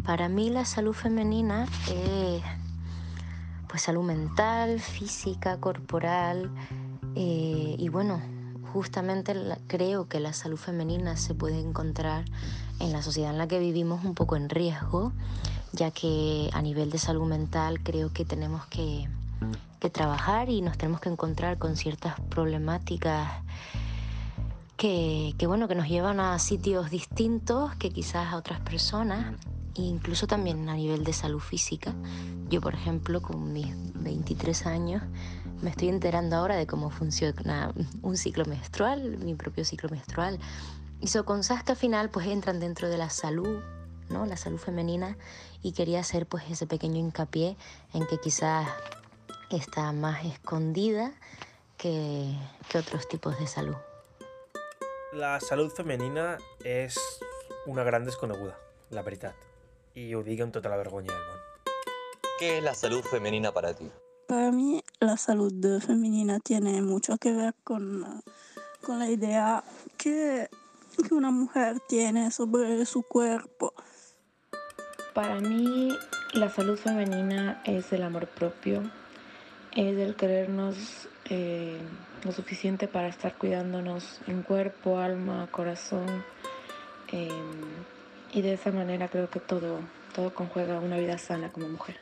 para mí la salud femenina es pues salud mental, física, corporal eh, y bueno, justamente creo que la salud femenina se puede encontrar en la sociedad en la que vivimos un poco en riesgo, ya que a nivel de salud mental creo que tenemos que, trabajar y nos tenemos que encontrar con ciertas problemáticas que, bueno, que nos llevan a sitios distintos que quizás a otras personas, incluso también a nivel de salud física. Yo, por ejemplo, con mis 23 años, me estoy enterando ahora de cómo funciona un ciclo menstrual, mi propio ciclo menstrual. Y so, con Sasca final pues entran dentro de la salud, ¿no? La salud femenina y quería hacer pues ese pequeño hincapié en que quizás está más escondida que, que otros tipos de salud. La salud femenina és una gran desconeguda, la veritat. I ho dic amb tota la vergonya del món. ¿Qué es la salud femenina para ti? Para mí la salud femenina tiene mucho que ver con, con la idea que, que una mujer tiene sobre su cuerpo. Para mí la salud femenina es el amor propio, es el querernos eh, lo suficiente para estar cuidándonos en cuerpo, alma, corazón. Eh, y de esa manera creo que todo, todo conjuega una vida sana como mujer.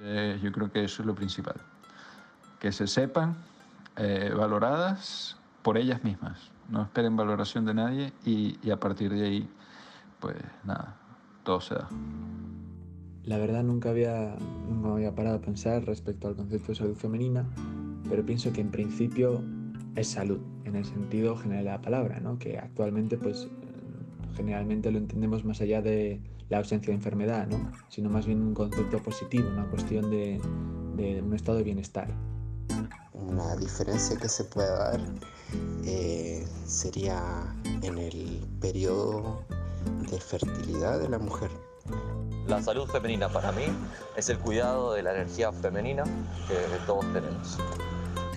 Eh, yo creo que eso es lo principal, que se sepan eh, valoradas por ellas mismas, no esperen valoración de nadie y, y a partir de ahí, pues nada, todo se da. La verdad nunca había, nunca había parado a pensar respecto al concepto de salud femenina, pero pienso que en principio es salud, en el sentido general de la palabra, ¿no? que actualmente pues generalmente lo entendemos más allá de la ausencia de enfermedad, ¿no? sino más bien un concepto positivo, una cuestión de, de un estado de bienestar. Una diferencia que se puede dar eh, sería en el periodo de fertilidad de la mujer. La salud femenina para mí es el cuidado de la energía femenina que todos tenemos.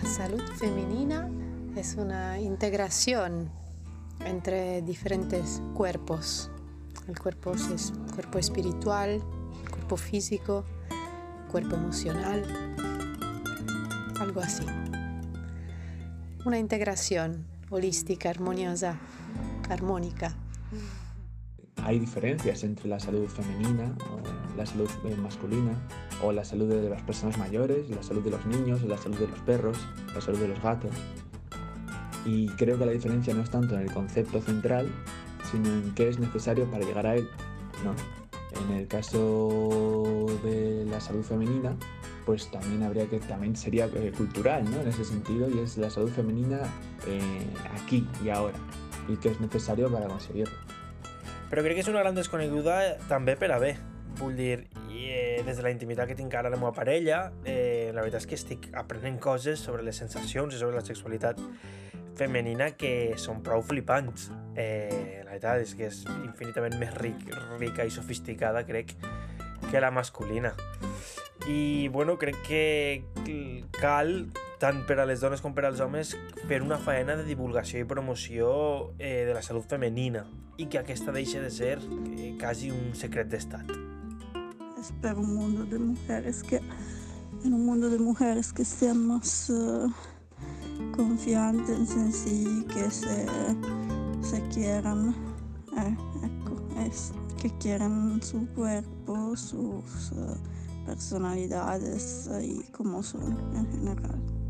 La salud femenina es una integración entre diferentes cuerpos. El cuerpo es cuerpo espiritual, cuerpo físico, cuerpo emocional, algo así. Una integración holística, armoniosa, armónica. Hay diferencias entre la salud femenina, la salud eh, masculina, o la salud de las personas mayores, la salud de los niños, la salud de los perros, la salud de los gatos. Y creo que la diferencia no es tanto en el concepto central, sino en qué es necesario para llegar a él. No. En el caso de la salud femenina, pues también habría que, también sería eh, cultural, ¿no? En ese sentido, y es la salud femenina eh, aquí y ahora, y qué es necesario para conseguirlo. Però crec que és una gran desconeguda també per a bé. Vull dir, i, eh, des de la intimitat que tinc ara amb la meva parella, eh, la veritat és que estic aprenent coses sobre les sensacions i sobre la sexualitat femenina que són prou flipants. Eh, la veritat és que és infinitament més ric, rica i sofisticada, crec, que la masculina. I, bueno, crec que cal, tant per a les dones com per als homes, fer una faena de divulgació i promoció eh, de la salut femenina i que aquesta deixi de ser eh, quasi un secret d'estat. Es per un mundo de mujeres que en un mundo de mujeres que seamos uh, confiantes en sí, que se, se quieran, eh, ecco, es, que quieran su cuerpo, uh, personalidades y como son en general.